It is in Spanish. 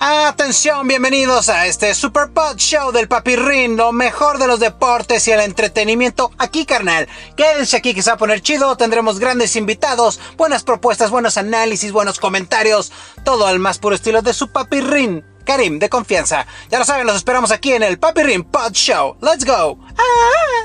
Atención, bienvenidos a este Super Pod Show del Papirrín, lo mejor de los deportes y el entretenimiento aquí, carnal. Quédense aquí que se va poner chido, tendremos grandes invitados, buenas propuestas, buenos análisis, buenos comentarios, todo al más puro estilo de su Papirrín. Karim, de confianza. Ya lo saben, los esperamos aquí en el Papirrín Pod Show. ¡Let's go! Ah, ah,